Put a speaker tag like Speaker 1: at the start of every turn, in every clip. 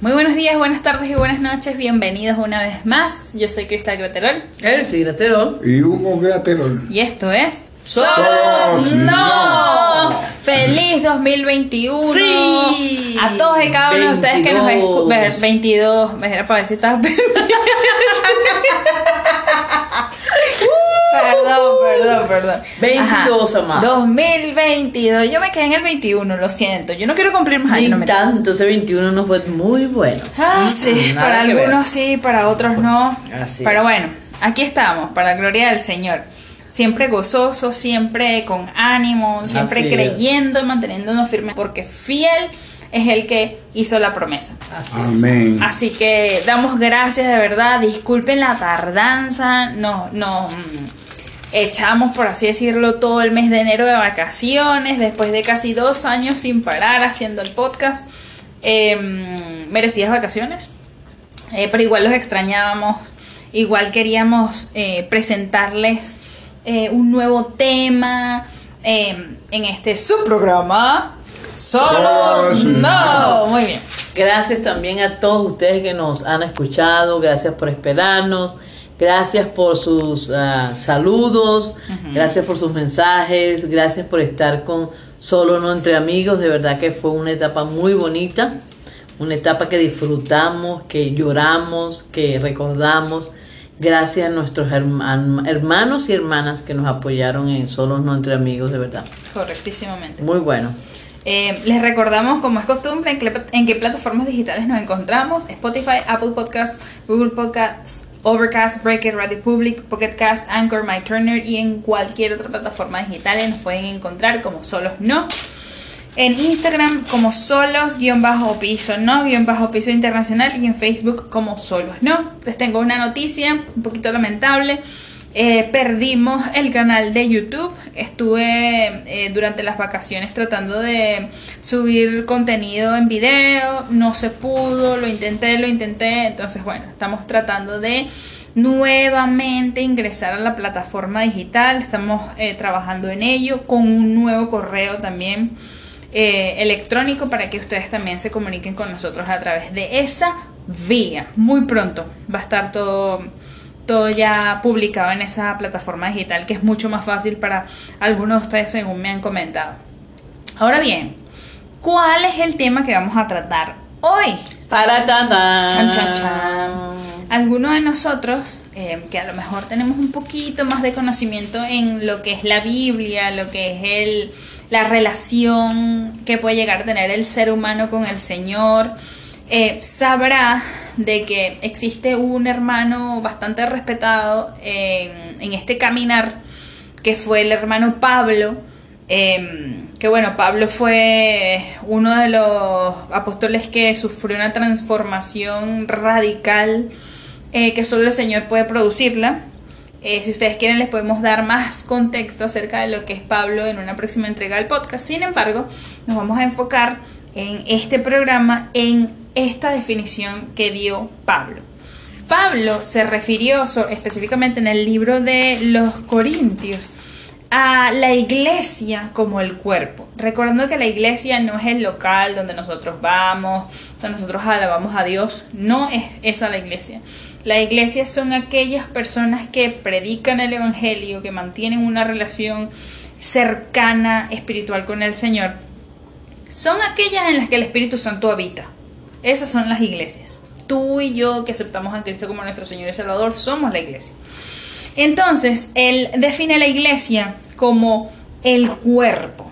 Speaker 1: Muy buenos días, buenas tardes y buenas noches. Bienvenidos una vez más. Yo soy Cristal Graterol.
Speaker 2: Él sí, Graterol.
Speaker 3: Y Hugo Graterol.
Speaker 1: Y esto es.
Speaker 3: ¡Solos
Speaker 1: no! ¡Feliz 2021!
Speaker 2: Sí.
Speaker 1: A todos y cada uno de ustedes que nos
Speaker 2: 22.
Speaker 1: escuchan. 22. Era para ver si estaba Perdón, perdón, perdón.
Speaker 2: 22, amado.
Speaker 1: 2022. Yo me quedé en el 21, lo siento. Yo no quiero cumplir más años.
Speaker 2: Ni
Speaker 1: no me
Speaker 2: tanto, ese 21 no fue muy bueno.
Speaker 1: Ah, sí,
Speaker 2: Nada
Speaker 1: para
Speaker 2: ver.
Speaker 1: algunos sí, para otros no.
Speaker 2: Así
Speaker 1: Pero
Speaker 2: es.
Speaker 1: bueno, aquí estamos, para la gloria del Señor. Siempre gozoso, siempre con ánimo, siempre
Speaker 2: Así es.
Speaker 1: creyendo, manteniéndonos firmes, porque fiel es el que hizo la promesa.
Speaker 2: Así es.
Speaker 3: Amén.
Speaker 1: Así que damos gracias de verdad, disculpen la tardanza, nos, nos mm, echamos, por así decirlo, todo el mes de enero de vacaciones, después de casi dos años sin parar haciendo el podcast. Eh, merecidas vacaciones, eh, pero igual los extrañábamos, igual queríamos eh, presentarles eh, un nuevo tema eh, en este subprograma. Solos
Speaker 3: Solos
Speaker 1: no. Muy bien.
Speaker 2: Gracias también a todos ustedes que nos han escuchado, gracias por esperarnos, gracias por sus ah, saludos, gracias por sus mensajes, gracias por estar con Solo No Entre Amigos, de verdad que fue una etapa muy bonita, una etapa que disfrutamos, que lloramos, que recordamos, gracias a nuestros herman- hermanos y hermanas que nos apoyaron en Solo No Entre Amigos, de verdad,
Speaker 1: Correctísimamente.
Speaker 2: muy bueno.
Speaker 1: Eh, les recordamos, como es costumbre, en qué, en qué plataformas digitales nos encontramos: Spotify, Apple Podcasts, Google Podcasts, Overcast, Breaker, Radio Public, Pocket Cast, Anchor, My Turner y en cualquier otra plataforma digital nos pueden encontrar como Solos No. En Instagram como solos-piso no-piso internacional y en Facebook como solos no. Les tengo una noticia un poquito lamentable. Eh, perdimos el canal de YouTube. Estuve eh, durante las vacaciones tratando de subir contenido en video. No se pudo, lo intenté, lo intenté. Entonces, bueno, estamos tratando de nuevamente ingresar a la plataforma digital. Estamos eh, trabajando en ello con un nuevo correo también eh, electrónico para que ustedes también se comuniquen con nosotros a través de esa vía. Muy pronto va a estar todo, todo ya publicado en esa plataforma digital que es mucho más fácil para algunos de ustedes según me han comentado. Ahora bien, ¿cuál es el tema que vamos a tratar hoy?
Speaker 2: Para tan, tan.
Speaker 1: Chan, chan, chan. Algunos de nosotros, eh, que a lo mejor tenemos un poquito más de conocimiento en lo que es la Biblia, lo que es el, la relación que puede llegar a tener el ser humano con el Señor, eh, sabrá de que existe un hermano bastante respetado en, este caminar, que fue el hermano Pablo, eh, que bueno, Pablo fue uno de los apóstoles que sufrió una transformación radical eh, que solo el Señor puede producirla. Eh, si ustedes quieren les podemos dar más contexto acerca de lo que es Pablo en una próxima entrega del podcast. Sin embargo, nos vamos a enfocar en este programa en esta definición que dio Pablo. Pablo se refirió específicamente en el libro de los Corintios a la iglesia como el cuerpo. Recordando que la iglesia no es el local donde nosotros vamos, donde nosotros alabamos a Dios, no es esa la iglesia. La iglesia son aquellas personas que predican el Evangelio, que mantienen una relación cercana espiritual con el Señor. Son aquellas en las que el Espíritu Santo habita. Esas son las iglesias. Tú y yo que aceptamos a Cristo como nuestro Señor y Salvador somos la iglesia. Entonces, él define la iglesia como el cuerpo.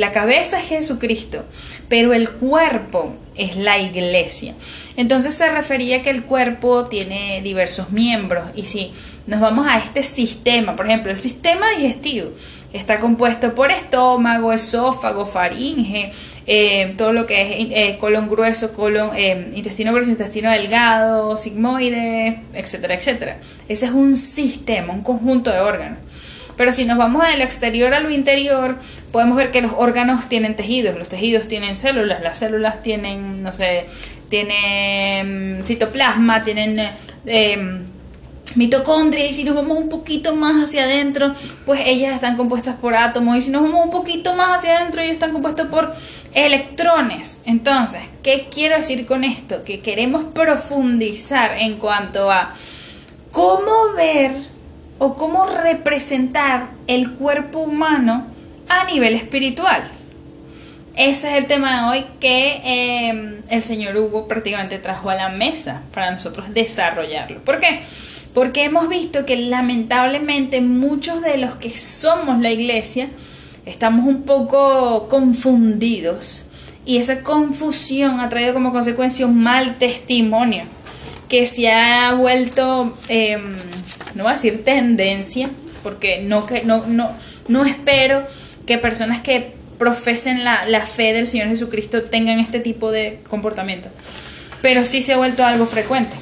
Speaker 1: La cabeza es Jesucristo, pero el cuerpo es la iglesia. Entonces se refería que el cuerpo tiene diversos miembros y si nos vamos a este sistema, por ejemplo, el sistema digestivo está compuesto por estómago, esófago, faringe, eh, todo lo que es eh, colon grueso, colon, eh, intestino grueso, intestino delgado, sigmoide, etcétera, etcétera. Ese es un sistema, un conjunto de órganos. Pero si nos vamos del exterior a lo interior, podemos ver que los órganos tienen tejidos, los tejidos tienen células, las células tienen, no sé, tienen citoplasma, tienen eh, mitocondrias y si nos vamos un poquito más hacia adentro, pues ellas están compuestas por átomos y si nos vamos un poquito más hacia adentro, ellos están compuestos por electrones. Entonces, ¿qué quiero decir con esto? Que queremos profundizar en cuanto a cómo ver o cómo representar el cuerpo humano a nivel espiritual. Ese es el tema de hoy que eh, el señor Hugo prácticamente trajo a la mesa para nosotros desarrollarlo. ¿Por qué? Porque hemos visto que lamentablemente muchos de los que somos la iglesia estamos un poco confundidos y esa confusión ha traído como consecuencia un mal testimonio que se ha vuelto, eh, no voy a decir tendencia, porque no, no, no, no espero que personas que profesen la, la fe del Señor Jesucristo tengan este tipo de comportamiento, pero sí se ha vuelto algo frecuente.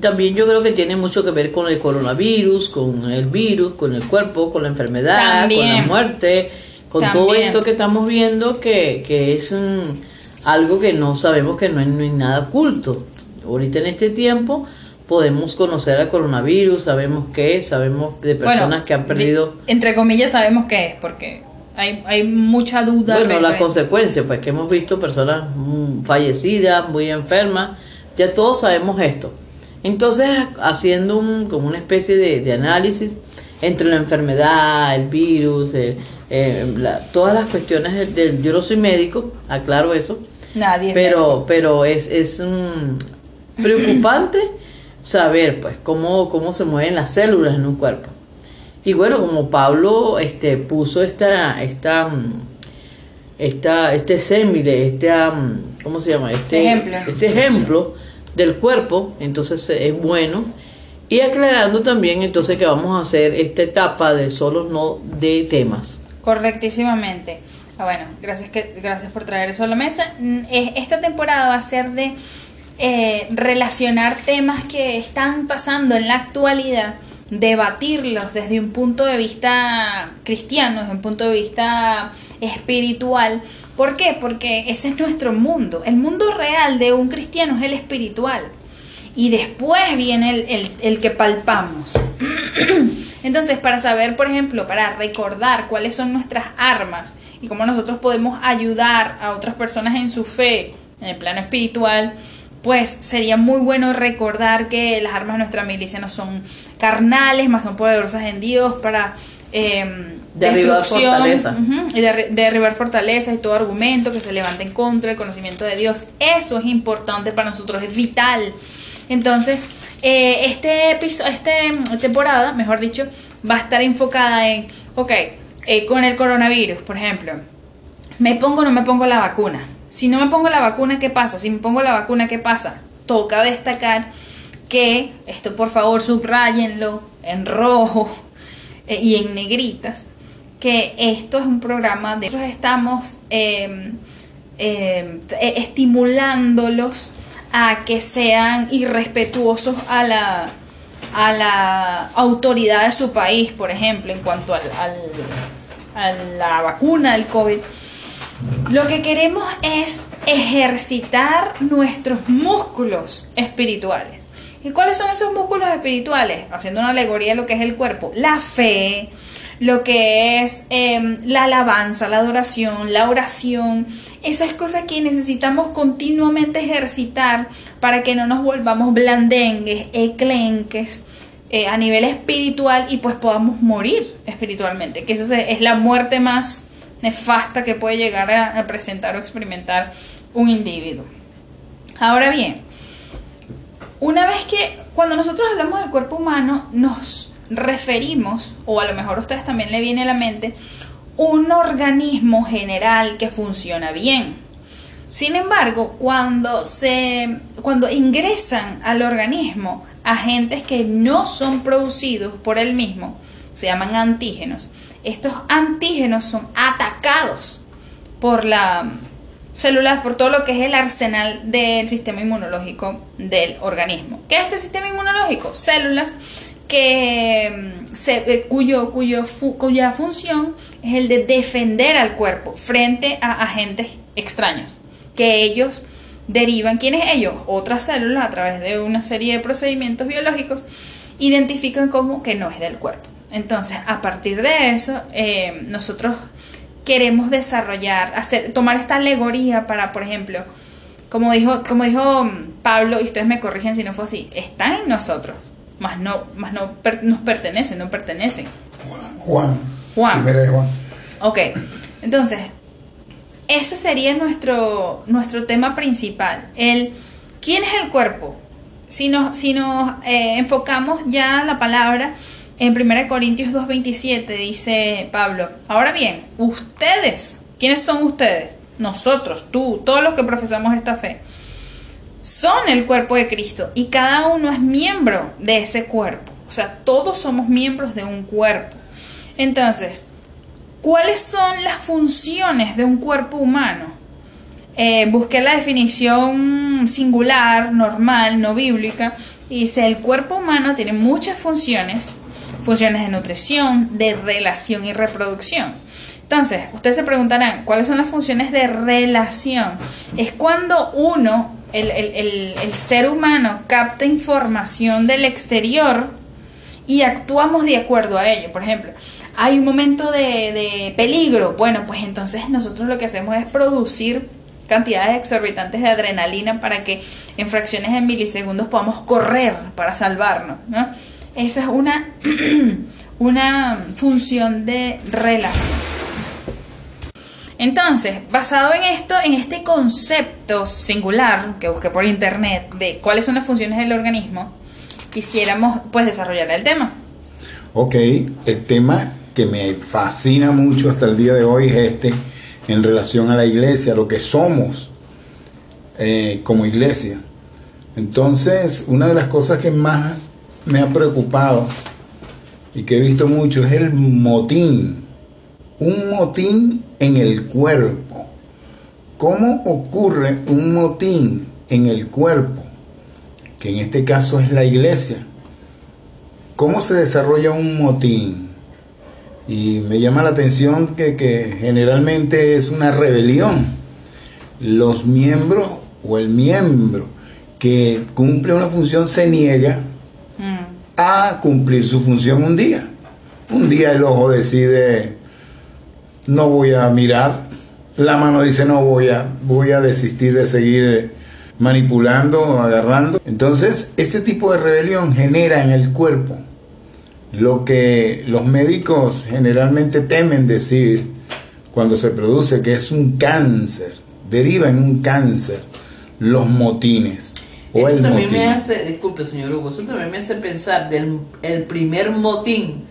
Speaker 2: También yo creo que tiene mucho que ver con el coronavirus, con el virus, con el cuerpo, con la enfermedad,
Speaker 1: También.
Speaker 2: con la muerte, con todo esto que estamos viendo que, que es mm, algo que no sabemos que no es, no es nada oculto. Ahorita en este tiempo podemos conocer al coronavirus, sabemos qué es, sabemos de personas
Speaker 1: Bueno,
Speaker 2: que han perdido...
Speaker 1: de- entre comillas sabemos qué es, porque hay, hay mucha duda.
Speaker 2: Bueno,
Speaker 1: re-
Speaker 2: consecuencias, pues que hemos visto personas mm, fallecidas, muy enfermas, ya todos sabemos esto. Entonces, haciendo un, como una especie de, de análisis entre la enfermedad, el virus, eh, eh, la- todas las cuestiones del, del- Yo no soy médico, aclaro eso,
Speaker 1: Nadie. es
Speaker 2: pero, pero es, es mm, preocupante saber pues cómo, cómo se mueven las células en un cuerpo. Y bueno, como Pablo este, puso esta, esta, esta, este sémile, este, ¿cómo se llama? Este
Speaker 1: Ejemplo.
Speaker 2: Este ejemplo del cuerpo, entonces es bueno. Y aclarando también entonces que vamos a hacer esta etapa de solos no de temas.
Speaker 1: Correctísimamente. Ah, bueno, gracias, que, gracias por traer eso a la mesa. Mm, Esta temporada va a ser de eh, relacionar temas que están pasando en la actualidad, debatirlos desde un punto de vista cristiano, desde un punto de vista espiritual. ¿Por qué? Porque ese es nuestro mundo. El mundo real de un cristiano es el espiritual. Y después viene el, el- el que palpamos. Entonces, para saber, por ejemplo, para recordar cuáles son nuestras armas y cómo nosotros podemos ayudar a otras personas en su fe, en el plano espiritual, pues sería muy bueno recordar que las armas de nuestra milicia no son carnales, más son poderosas en Dios para eh,
Speaker 2: Derribar
Speaker 1: destrucción,
Speaker 2: fortaleza.
Speaker 1: ujú, y derri- derribar fortalezas y todo argumento que se levante en contra del conocimiento de Dios. Eso es importante para nosotros, es vital. Entonces, eh, este episodio, esta temporada, mejor dicho, va a estar enfocada en, ok, eh, con el coronavirus, por ejemplo, ¿me pongo o no me pongo la vacuna? Si no me pongo la vacuna, ¿qué pasa? Si me pongo la vacuna, ¿qué pasa? Toca destacar que, esto por favor subrayenlo en rojo eh, y en negritas, que esto es un programa de nosotros estamos eh, eh, eh, estimulándolos a que sean irrespetuosos a la a la autoridad de su país, por ejemplo, en cuanto al, al- a la vacuna del COVID. Lo que queremos es ejercitar nuestros músculos espirituales. ¿Y cuáles son esos músculos espirituales? Haciendo una alegoría de lo que es el cuerpo. La fe, lo que es em, la alabanza, la adoración, la oración. Esas cosas que necesitamos continuamente ejercitar para que no nos volvamos blandengues, eclenques eh, a nivel espiritual y pues podamos morir espiritualmente. Que esa es la muerte más nefasta que puede llegar a, presentar o experimentar un individuo. Ahora bien, una vez que cuando nosotros hablamos del cuerpo humano nos referimos, o a lo mejor a ustedes también le viene a la mente, un organismo general que funciona bien. Sin embargo, cuando se cuando ingresan al organismo agentes que no son producidos por el mismo, se llaman antígenos. Estos antígenos son atacados por la células, por todo lo que es el arsenal del sistema inmunológico del organismo. ¿Qué es este sistema inmunológico? Células que mm, eh, cuyo, cuya función es el de defender al cuerpo frente a agentes extraños que ellos derivan. ¿Quiénes ellos? Otras células a través de una serie de procedimientos biológicos identifican como que no es del cuerpo. Entonces, a partir de eso, eh, nosotros queremos desarrollar, hacer, tomar esta alegoría para, por ejemplo, como dijo, como dijo Pablo, y ustedes me corrigen si no fue así, están en nosotros, más no, más no per- nos pertenecen, no pertenecen.
Speaker 3: Juan.
Speaker 1: Juan.
Speaker 3: Primera de Juan.
Speaker 1: Ok, entonces, ese sería nuestro, nuestro tema principal. El, ¿Quién es el cuerpo? Si nos, si nos eh, enfocamos ya la palabra en 1 Corintios 2.27, dice Pablo, ahora bien, ustedes, ¿quiénes son ustedes? Nosotros, tú, todos los que profesamos esta fe, son el cuerpo de Cristo y cada uno es miembro de ese cuerpo. O sea, todos somos miembros de un cuerpo. Entonces, ¿Cuáles son las funciones de un cuerpo humano? Eh, busqué la definición singular, normal, no bíblica, y dice, el cuerpo humano tiene muchas funciones, funciones de nutrición, de relación y reproducción. Entonces, ustedes se preguntarán, ¿cuáles son las funciones de relación? Es cuando uno, el, el- el- el ser humano, capta información del exterior y actuamos de acuerdo a ello. Por ejemplo, hay un momento de, de peligro. Bueno, pues entonces nosotros lo que hacemos es producir cantidades exorbitantes de adrenalina para que en fracciones de milisegundos podamos correr para salvarnos. ¿no? Esa es una, una función de relación. Entonces, basado en esto, en este concepto singular que busqué por internet de cuáles son las funciones del organismo, quisiéramos pues desarrollar el tema.
Speaker 3: Ok, el tema que me fascina mucho hasta el día de hoy es este en relación a la iglesia, lo que somos eh, como iglesia. Entonces, una de las cosas que más me ha preocupado y que he visto mucho es el motín. Un motín en el cuerpo. ¿Cómo ocurre un motín en el cuerpo? Que en este caso es la iglesia. ¿Cómo se desarrolla un motín? Y me llama la atención que, que generalmente es una rebelión. Los miembros o el miembro que cumple una función se niega a cumplir su función un día. Un día el ojo decide no voy a mirar, la mano dice no voy a voy a desistir de seguir manipulando, agarrando. Entonces, este tipo de rebelión genera en el cuerpo lo que los médicos generalmente temen decir cuando se produce que es un cáncer, deriva en un cáncer los motines o
Speaker 2: Esto
Speaker 3: el
Speaker 2: también
Speaker 3: motín.
Speaker 2: me hace, disculpe señor Hugo, eso también me hace pensar del el primer motín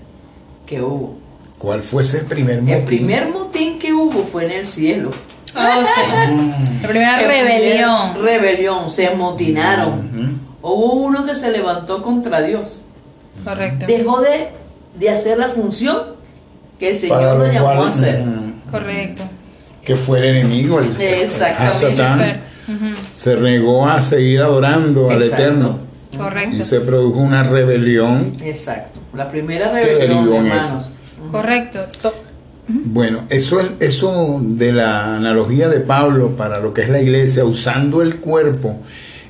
Speaker 2: que hubo.
Speaker 3: ¿Cuál fue ese primer motín?
Speaker 2: El primer motín que hubo fue en el cielo.
Speaker 1: Oh, sí. La primera
Speaker 2: El
Speaker 1: rebelión.
Speaker 2: primer rebelión, se amotinaron.
Speaker 3: Ujú.
Speaker 2: Hubo uno que se levantó contra Dios.
Speaker 1: Correcto.
Speaker 2: Dejó de, de hacer la función que el Señor lo llamó
Speaker 3: cual,
Speaker 2: a hacer.
Speaker 3: ujú,
Speaker 1: Correcto.
Speaker 3: que fue el enemigo, el
Speaker 2: Exactamente.
Speaker 3: a Satán. Se negó a seguir adorando al
Speaker 2: Exacto.
Speaker 3: Eterno
Speaker 1: Correcto.
Speaker 3: y se produjo una rebelión.
Speaker 2: Exacto. La primera
Speaker 3: ¿Qué
Speaker 2: rebelión, hermanos.
Speaker 1: Correcto. To-
Speaker 3: Bueno, eso es eso de la analogía de Pablo para lo que es la iglesia, usando el cuerpo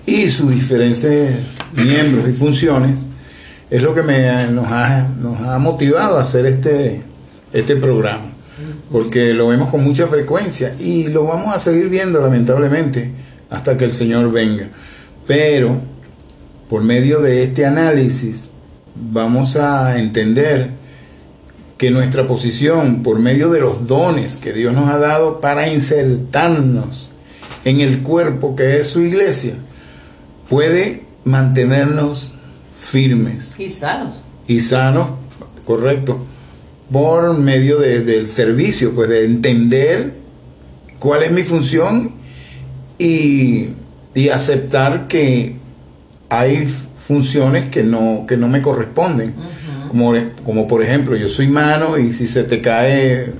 Speaker 3: y sus diferentes miembros y funciones, es lo que me, nos, ha, nos ha motivado a hacer este, este programa, porque lo vemos con mucha frecuencia y lo vamos a seguir viendo lamentablemente hasta que el Señor venga. Pero por medio de este análisis vamos a entender que nuestra posición por medio de los dones que Dios nos ha dado para insertarnos en el cuerpo que es su iglesia puede mantenernos firmes
Speaker 2: Y sanos.
Speaker 3: y sanos, correcto, por medio de- del servicio, pues de entender cuál es mi función y, y aceptar que hay funciones que no, que no me corresponden. como, como por ejemplo, yo soy mano y si se te cae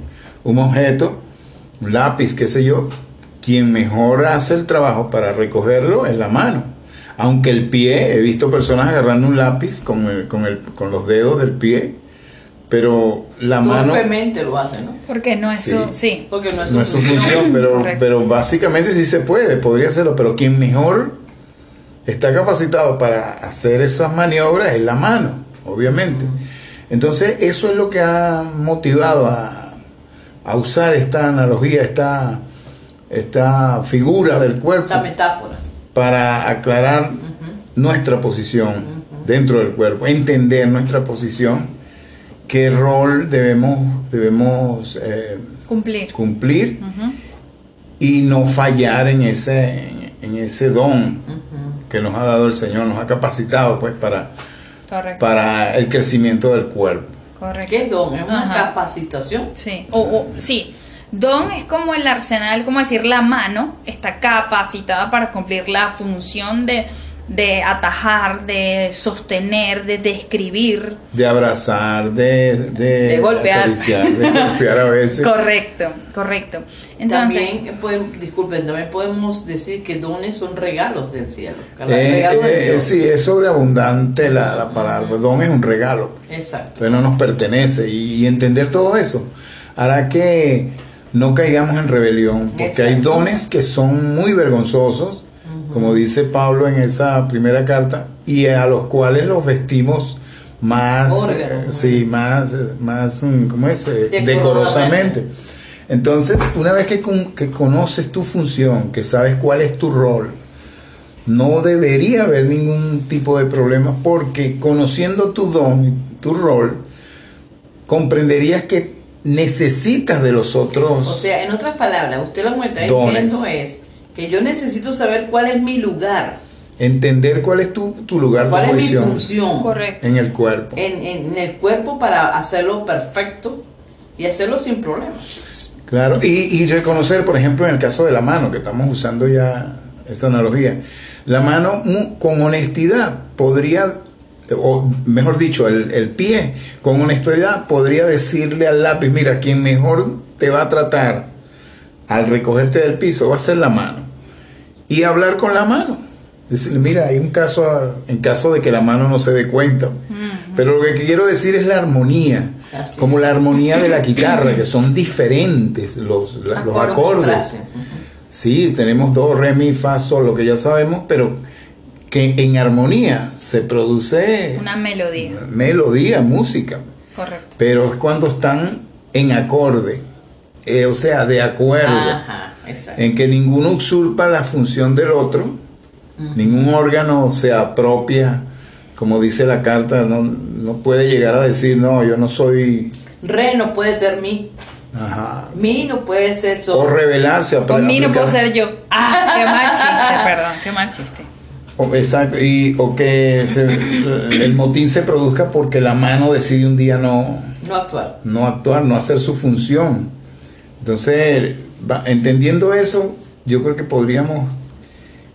Speaker 3: un objeto, un lápiz, qué sé yo, quien mejor hace el trabajo para recogerlo es la mano. Aunque el pie, he visto personas agarrando un lápiz con, el- con, el- con los dedos del pie, pero la mano
Speaker 2: lo hace, ¿no?
Speaker 1: Porque no es
Speaker 3: Sí.
Speaker 1: su. Sí.
Speaker 2: Porque no es
Speaker 3: no es su función, pero,
Speaker 1: Correcto.
Speaker 3: pero básicamente sí se puede, podría hacerlo, pero quien mejor está capacitado para hacer esas maniobras es la mano, obviamente. Entonces, eso es lo que ha motivado a, a usar esta analogía, esta, esta figura del cuerpo.
Speaker 2: Esta metáfora.
Speaker 3: Para aclarar nuestra posición dentro del cuerpo, entender nuestra posición, qué rol debemos, debemos eh,
Speaker 1: cumplir,
Speaker 3: cumplir y no fallar en ese, en ese don que nos ha dado el Señor, nos ha capacitado pues para, para el crecimiento del cuerpo.
Speaker 2: Correcto. ¿Qué es don? ¿Es una capacitación?
Speaker 1: Sí. O, sí. Don es como el arsenal, como decir, la mano está capacitada para cumplir la función de de atajar, de sostener, de describir.
Speaker 3: De abrazar, de, de,
Speaker 1: golpear.
Speaker 3: de golpear a veces.
Speaker 1: correcto, correcto.
Speaker 2: Entonces, también, disculpen, también podemos decir que dones son regalos del cielo.
Speaker 3: Eh, eh, sí, es sobreabundante la, la palabra. Don es un regalo.
Speaker 2: Exacto.
Speaker 3: Entonces no nos pertenece. Y, entender todo eso hará que no caigamos en rebelión. Porque hay dones que son muy vergonzosos como dice Pablo en esa primera carta, y a los cuales los vestimos más, eh, sí, más, más, mm, ¿cómo es? Eh, decorosamente. Entonces, una vez que, que conoces tu función, que sabes cuál es tu rol, no debería haber ningún tipo de problema porque conociendo tu don, tu rol, comprenderías que necesitas de los otros.
Speaker 2: O sea, en otras palabras, usted lo que está diciendo es que yo necesito saber cuál es mi lugar.
Speaker 3: Entender cuál es tu, tu lugar,
Speaker 2: cuál es mi función
Speaker 1: Correcto.
Speaker 3: en el cuerpo.
Speaker 2: En, en, el cuerpo para hacerlo perfecto y hacerlo sin problemas.
Speaker 3: Claro, y, y reconocer, por ejemplo, en el caso de la mano, que estamos usando ya esa analogía, la mano con honestidad podría, o mejor dicho, el, el, pie con honestidad podría decirle al lápiz, mira, quien mejor te va a tratar al recogerte del piso va a ser la mano. Y hablar con la mano. Decirle, mira, hay un caso, en caso de que la mano no se dé cuenta. Pero lo que quiero decir es la armonía. como la armonía de la guitarra, que son diferentes los, los acordes. Sí, tenemos dos re, mi, fa, sol, lo que ya sabemos, pero que en armonía se produce...
Speaker 1: Una melodía.
Speaker 3: Melodía, música.
Speaker 1: Correcto.
Speaker 3: Pero es cuando están en acorde. Eh, o sea, de acuerdo, en que ninguno usurpa la función del otro, ningún órgano se apropia, como dice la carta, no, no puede llegar a decir, no, yo no soy...
Speaker 2: Re no puede ser mi. Ajá. Mi no puede ser
Speaker 3: so. O revelarse.
Speaker 1: O mi no puedo ser yo. Ah, qué mal chiste, perdón, qué mal chiste.
Speaker 3: O, exacto, y, o que el motín se produzca porque la mano decide un día no...
Speaker 2: No actuar.
Speaker 3: No actuar, no hacer su función. Entonces, entendiendo eso, yo creo que podríamos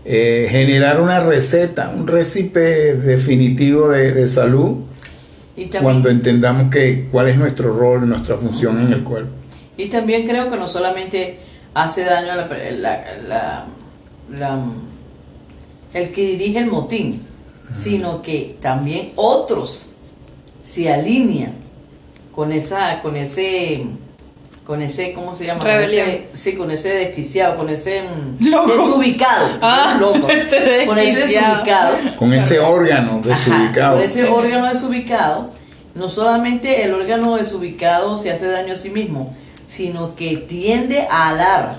Speaker 3: eh, generar una receta, un récipe definitivo de, salud cuando entendamos que cuál es nuestro rol, nuestra función en el cuerpo.
Speaker 2: Y también creo que no solamente hace daño a la, la, el que dirige el motín, sino que también otros se alinean con esa, con ese con ese, ¿cómo se llama?
Speaker 1: Rebelión.
Speaker 2: sí, con ese desquiciado, con ese mm, desubicado. Ah, loco. Este con ese desubicado.
Speaker 3: Con ese órgano desubicado.
Speaker 2: con ese órgano desubicado. No solamente el órgano desubicado se hace daño a sí mismo, sino que tiende a alar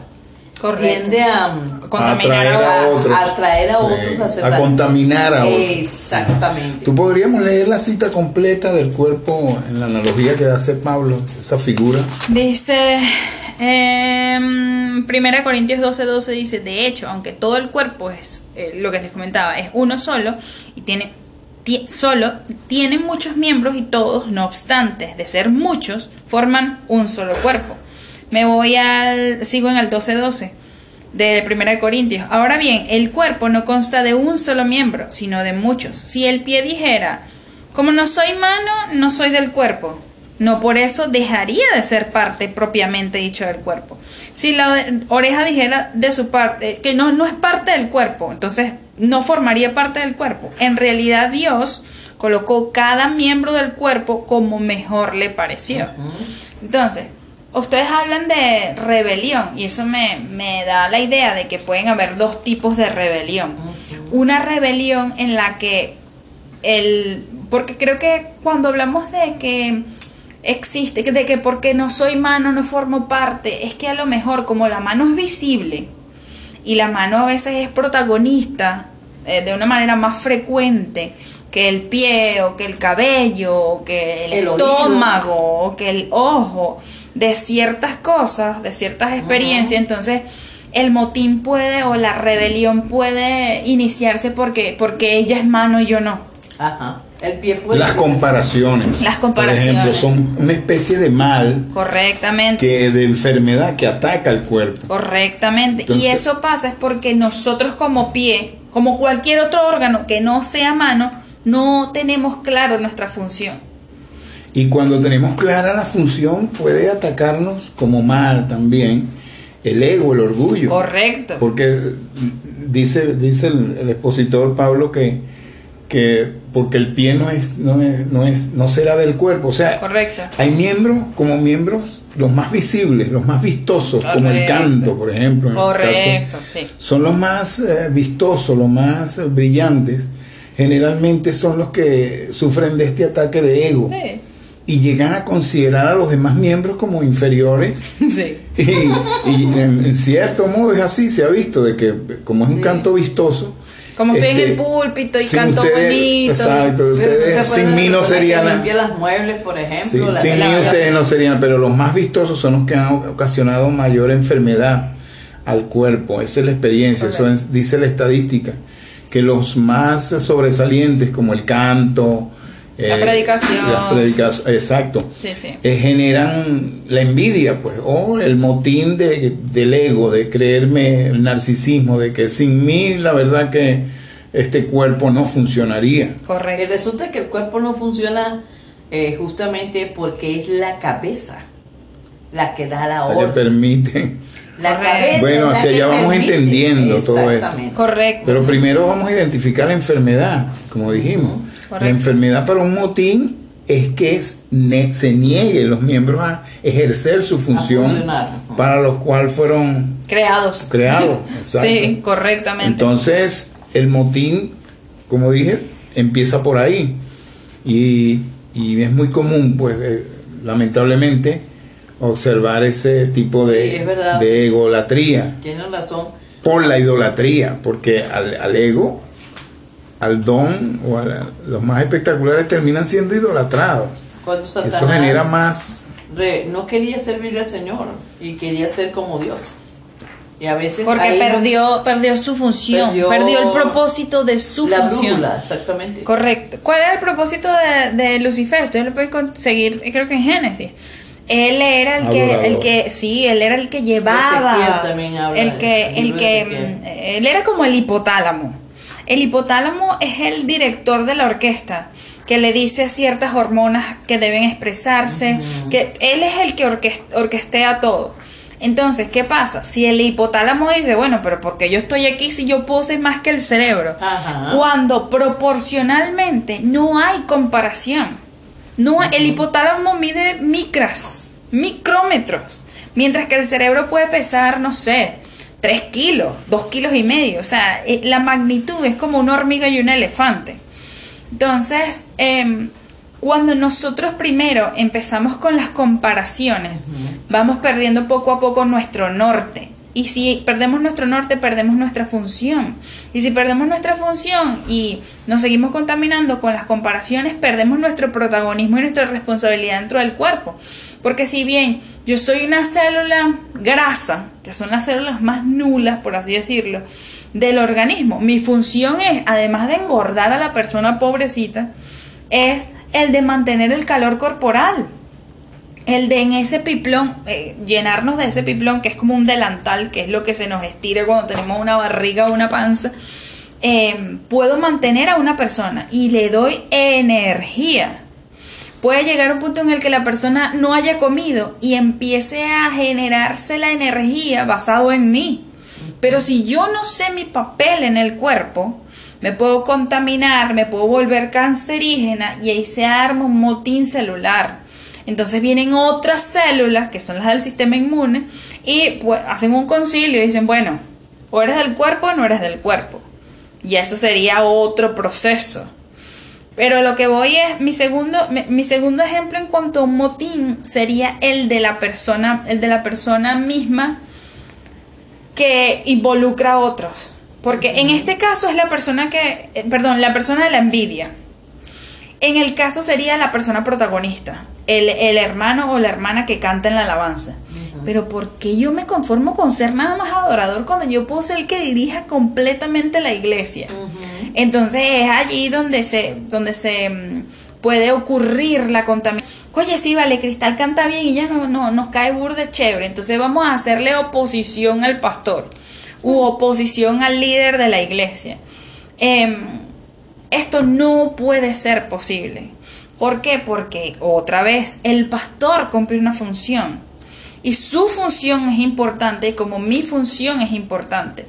Speaker 2: tiende a,
Speaker 3: contaminar a, otros,
Speaker 2: a, atraer a otros,
Speaker 3: a, contaminar a otros.
Speaker 2: Exactamente.
Speaker 3: Tú podríamos leer la cita completa del cuerpo en la analogía que hace Pablo, esa figura.
Speaker 1: Dice, eh, 1 Corintios 12, 12 dice, de hecho, aunque todo el cuerpo es, eh, lo que les comentaba, es uno solo y tiene solo tiene muchos miembros y todos, no obstante de ser muchos, forman un solo cuerpo. Me voy al, sigo en el 12.12 de 1 Corintios. Ahora bien, el cuerpo no consta de un solo miembro, sino de muchos. Si el pie dijera, como no soy mano, no soy del cuerpo, no por eso dejaría de ser parte propiamente dicho del cuerpo. Si la oreja dijera de su parte que no, no es parte del cuerpo, entonces no formaría parte del cuerpo. En realidad Dios colocó cada miembro del cuerpo como mejor le pareció. Entonces, ustedes hablan de rebelión y eso me, da la idea de que pueden haber dos tipos de rebelión. una rebelión en la que el... Porque creo que cuando hablamos de que existe, de que porque no soy mano no formo parte, es que a lo mejor como la mano es visible y la mano a veces es protagonista eh, de una manera más frecuente que el pie o que el cabello o que el, estómago o que el ojo de ciertas cosas, de ciertas experiencias, entonces el motín puede o la rebelión puede iniciarse porque porque ella es mano y yo no.
Speaker 2: Ajá.
Speaker 3: Las comparaciones.
Speaker 1: Las comparaciones.
Speaker 3: Por ejemplo, son una especie de mal.
Speaker 1: Correctamente.
Speaker 3: Que de enfermedad que ataca el cuerpo.
Speaker 1: Correctamente. y eso pasa es porque nosotros como pie, como cualquier otro órgano que no sea mano, no tenemos claro nuestra función.
Speaker 3: Y cuando tenemos clara la función, puede atacarnos como mal también el ego, el orgullo.
Speaker 1: Correcto.
Speaker 3: Porque dice, dice el expositor Pablo que que porque el pie no es no es, no es no será del cuerpo o sea
Speaker 1: Correcto.
Speaker 3: hay miembros como miembros los más visibles los más vistosos como el canto por ejemplo
Speaker 1: Correcto, sí.
Speaker 3: son los más eh, vistosos los más brillantes generalmente son los que sufren de este ataque de ego y llegan a considerar a los demás miembros como inferiores
Speaker 1: sí.
Speaker 3: y, en, cierto modo es así se ha visto de que como es un canto vistoso
Speaker 1: como estoy en el este, púlpito y canto bonito.
Speaker 3: Exacto, ustedes sin mí no serían.
Speaker 2: Limpia las muebles, por ejemplo.
Speaker 3: sin mí ustedes no serían, pero los más vistosos son los que han ocasionado mayor enfermedad al cuerpo. Esa es la experiencia, eso dice la estadística. Que los más sobresalientes, como el canto,
Speaker 1: la eh,
Speaker 3: predicación. exacto.
Speaker 1: Sí, sí.
Speaker 3: Eh, generan la envidia, pues, o el motín de, del ego, de creerme el narcisismo, de que sin mí la verdad que este cuerpo no funcionaría.
Speaker 2: Correcto. Y resulta que el cuerpo no funciona eh, justamente porque es la cabeza la que da la orden.
Speaker 3: Le permite.
Speaker 2: La cabeza.
Speaker 3: Bueno, hacia allá vamos entendiendo todo esto.
Speaker 1: Correcto.
Speaker 3: Pero primero vamos a identificar la enfermedad, como dijimos. La enfermedad para un motín es que se nieguen los miembros a ejercer su función para los cuales fueron
Speaker 1: creados.
Speaker 3: Creados,
Speaker 1: sí, correctamente.
Speaker 3: Entonces, el motín, como dije, empieza por ahí. Y, es muy común, pues, eh, lamentablemente, observar ese tipo de, de egolatría.
Speaker 2: Tienen razón.
Speaker 3: Por la idolatría, porque al ego al don o a los más espectaculares terminan siendo idolatrados. Eso genera más...
Speaker 2: no quería servirle al Señor y quería ser como Dios. Y a veces
Speaker 1: porque perdió perdió su función, perdió, el propósito de su
Speaker 2: la
Speaker 1: función.
Speaker 2: exactamente.
Speaker 1: Correcto. ¿Cuál era el propósito de, Lucifer? Ustedes lo pueden conseguir, creo que en Génesis. Él era el que, el que, sí, él era el que llevaba, el que, el que, él era como el hipotálamo el hipotálamo es el director de la orquesta que le dice ciertas hormonas que deben expresarse, que él es el que orquestea todo. Entonces, ¿qué pasa? Si el hipotálamo dice, bueno, pero porque yo estoy aquí si yo puedo ser más que el cerebro? Cuando proporcionalmente no hay comparación. No, el hipotálamo mide micras, micrómetros, mientras que el cerebro puede pesar, no sé, 3 kilos, 2 kilos y medio. O sea, eh, la magnitud es como una hormiga y un elefante. Entonces, em, cuando nosotros primero empezamos con las comparaciones, vamos perdiendo poco a poco nuestro norte. Y si perdemos nuestro norte, perdemos nuestra función. Y si perdemos nuestra función y nos seguimos contaminando con las comparaciones, perdemos nuestro protagonismo y nuestra responsabilidad dentro del cuerpo. Porque si bien yo soy una célula grasa, que son las células más nulas, por así decirlo, del organismo, mi función es, además de engordar a la persona pobrecita, es el de mantener el calor corporal. El de en ese piplón, eh, llenarnos de ese piplón, que es como un delantal, que es lo que se nos estira cuando tenemos una barriga o una panza. Eh, puedo mantener a una persona y le doy energía puede llegar un punto en el que la persona no haya comido y empiece a generarse la energía basado en mí. Pero si yo no sé mi papel en el cuerpo, me puedo contaminar, me puedo volver cancerígena y ahí se arma un motín celular. Entonces vienen otras células, que son las del sistema inmune, y pues, hacen un concilio y dicen, bueno, o eres del cuerpo o no eres del cuerpo. Y eso sería otro proceso. Pero lo que voy es, mi segundo, mi, segundo ejemplo en cuanto a un motín sería el de la persona, el de la persona misma que involucra a otros. Porque en este caso es la persona que, eh, perdón, la persona de la envidia. En el caso sería la persona protagonista, el, el hermano o la hermana que canta en la alabanza. Pero ¿por qué yo me conformo con ser nada más adorador cuando yo puedo ser el que dirija completamente la iglesia? Entonces es allí donde se, donde se mm, puede ocurrir la contaminación. Oye, sí, vale, Cristal canta bien y ya no, no nos cae burde chévere. Entonces vamos a hacerle oposición al pastor u oposición al líder de la iglesia. Em, esto no puede ser posible. ¿Por qué? Porque otra vez el pastor cumple una función y su función es importante como mi función es importante.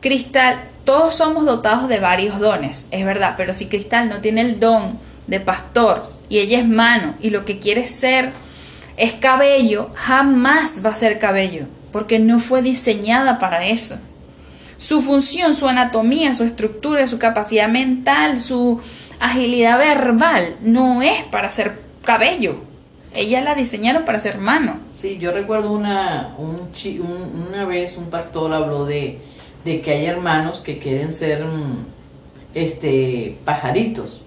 Speaker 1: Cristal, todos somos dotados de varios dones, es verdad, pero si Cristal no tiene el don de pastor y ella es mano y lo que quiere ser es cabello, jamás va a ser cabello, porque no fue diseñada para eso. Su función, su anatomía, su estructura, su capacidad mental, su agilidad verbal, no es para ser cabello. Ella la diseñaron para ser mano.
Speaker 2: Sí, yo recuerdo una, un, una vez un pastor habló de, de que hay hermanos que quieren ser mm, este pajaritos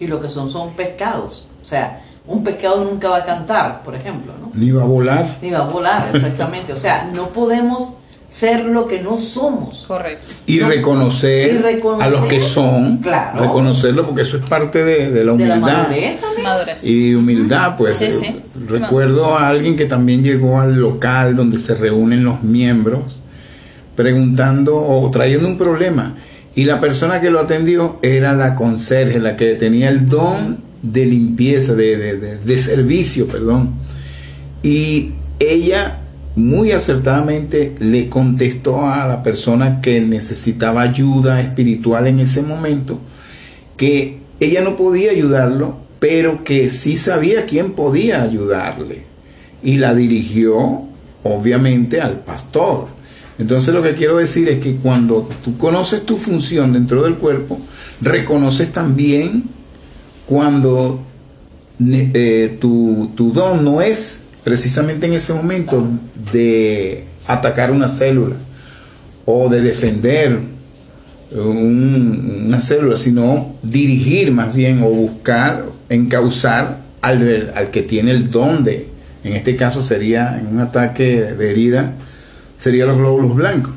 Speaker 2: y lo que son son pescados. O sea, un pescado nunca va a cantar, por ejemplo, ¿no?
Speaker 3: Ni va a volar.
Speaker 2: Ni va a volar, exactamente. O sea, no podemos ser lo que no somos.
Speaker 1: Correcto.
Speaker 3: Y, reconocer, a los que son.
Speaker 2: Claro.
Speaker 3: Reconocerlo porque eso es parte de, la humildad. y humildad, pues. Eh, recuerdo a alguien que también llegó al local donde se reúnen los miembros preguntando o trayendo un problema. Y la persona que lo atendió era la conserje, la que tenía el don de limpieza, de, de, de servicio, perdón. Y ella muy acertadamente le contestó a la persona que necesitaba ayuda espiritual en ese momento que ella no podía ayudarlo, pero que sí sabía quién podía ayudarle. Y la dirigió, obviamente, al pastor. Entonces lo que quiero decir es que cuando tú conoces tu función dentro del cuerpo, reconoces también cuando eh, tu, tu don no es precisamente en ese momento de atacar una célula o de defender una célula, sino dirigir más bien o buscar, encauzar al, al que tiene el don de, en este caso sería en un ataque de herida, sería los glóbulos blancos.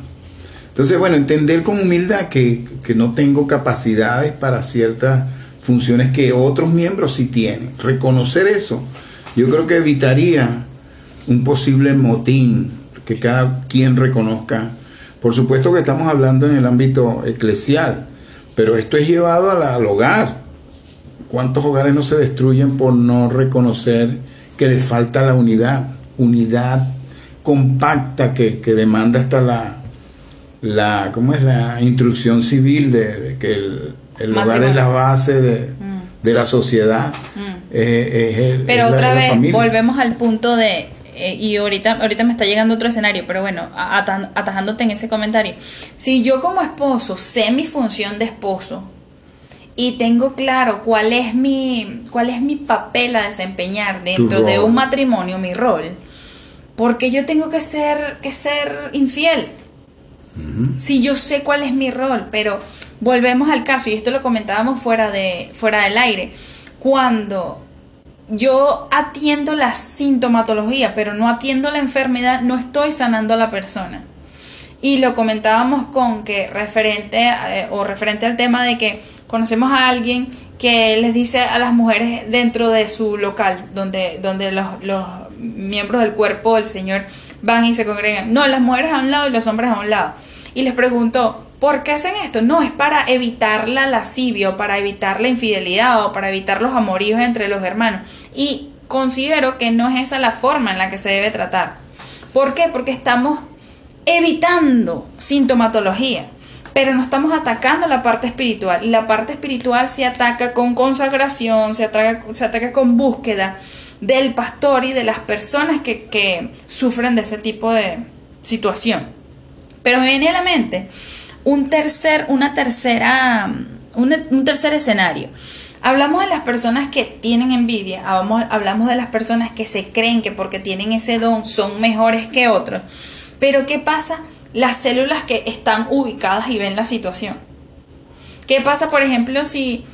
Speaker 3: Entonces, bueno, entender con humildad que, que no tengo capacidades para ciertas funciones que otros miembros sí tienen. Reconocer eso yo creo que evitaría un posible motín, que cada quien reconozca. Por supuesto que estamos hablando en el ámbito eclesial, pero esto es llevado al hogar. ¿Cuántos hogares no se destruyen por no reconocer que les falta la unidad? Unidad compacta que, demanda hasta la, la, ¿cómo es? la instrucción civil de, que el, hogar es la base de, mm. la sociedad. Mm.
Speaker 1: Eh, pero otra vez volvemos al punto de eh, y ahorita ahorita me está llegando otro escenario pero bueno atajándote en ese comentario. Si yo como esposo sé mi función de esposo y tengo claro cuál es mi cuál es mi papel a desempeñar dentro de un matrimonio mi rol porque yo tengo que ser que ser infiel si yo sé cuál es mi rol pero volvemos al caso y esto lo comentábamos fuera de fuera del aire cuando yo atiendo la sintomatología, pero no atiendo la enfermedad, no estoy sanando a la persona. Y lo comentábamos con que referente eh, o referente al tema de que conocemos a alguien que les dice a las mujeres dentro de su local, donde, donde los, los miembros del cuerpo del Señor van y se congregan. No, las mujeres a un lado y los hombres a un lado. Y les preguntó, ¿Por qué hacen esto? No, es para evitar la lascivia o para evitar la infidelidad o para evitar los amoríos entre los hermanos. Y considero que no es esa la forma en la que se debe tratar. ¿Por qué? Porque estamos evitando sintomatología, pero no estamos atacando la parte espiritual. Y la parte espiritual se ataca con consagración, se ataca, se ataca con búsqueda del pastor y de las personas que, que sufren de ese tipo de situación. Pero me viene a la mente un tercer, una tercera, un, tercer escenario. Hablamos de las personas que tienen envidia, hablamos, de las personas que se creen que porque tienen ese don son mejores que otros. Pero ¿qué pasa? Las células que están ubicadas y ven la situación. ¿Qué pasa, por ejemplo, si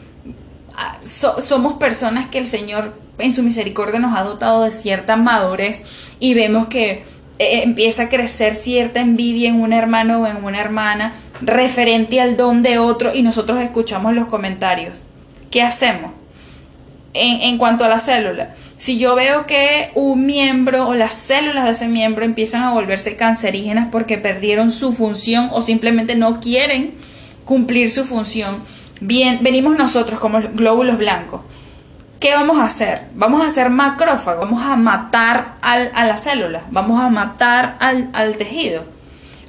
Speaker 1: ah, so- somos personas que el Señor en su misericordia nos ha dotado de cierta madurez y vemos que eh, empieza a crecer cierta envidia en un hermano o en una hermana referente al don de otro y nosotros escuchamos los comentarios? ¿Qué hacemos? en, en cuanto a la célula, si yo veo que un miembro o las células de ese miembro empiezan a volverse cancerígenas porque perdieron su función o simplemente no quieren cumplir su función, bien, venimos nosotros como glóbulos blancos. ¿Qué vamos a hacer? Vamos a hacer macrófagos, vamos a matar al- a la célula, vamos a matar al, al tejido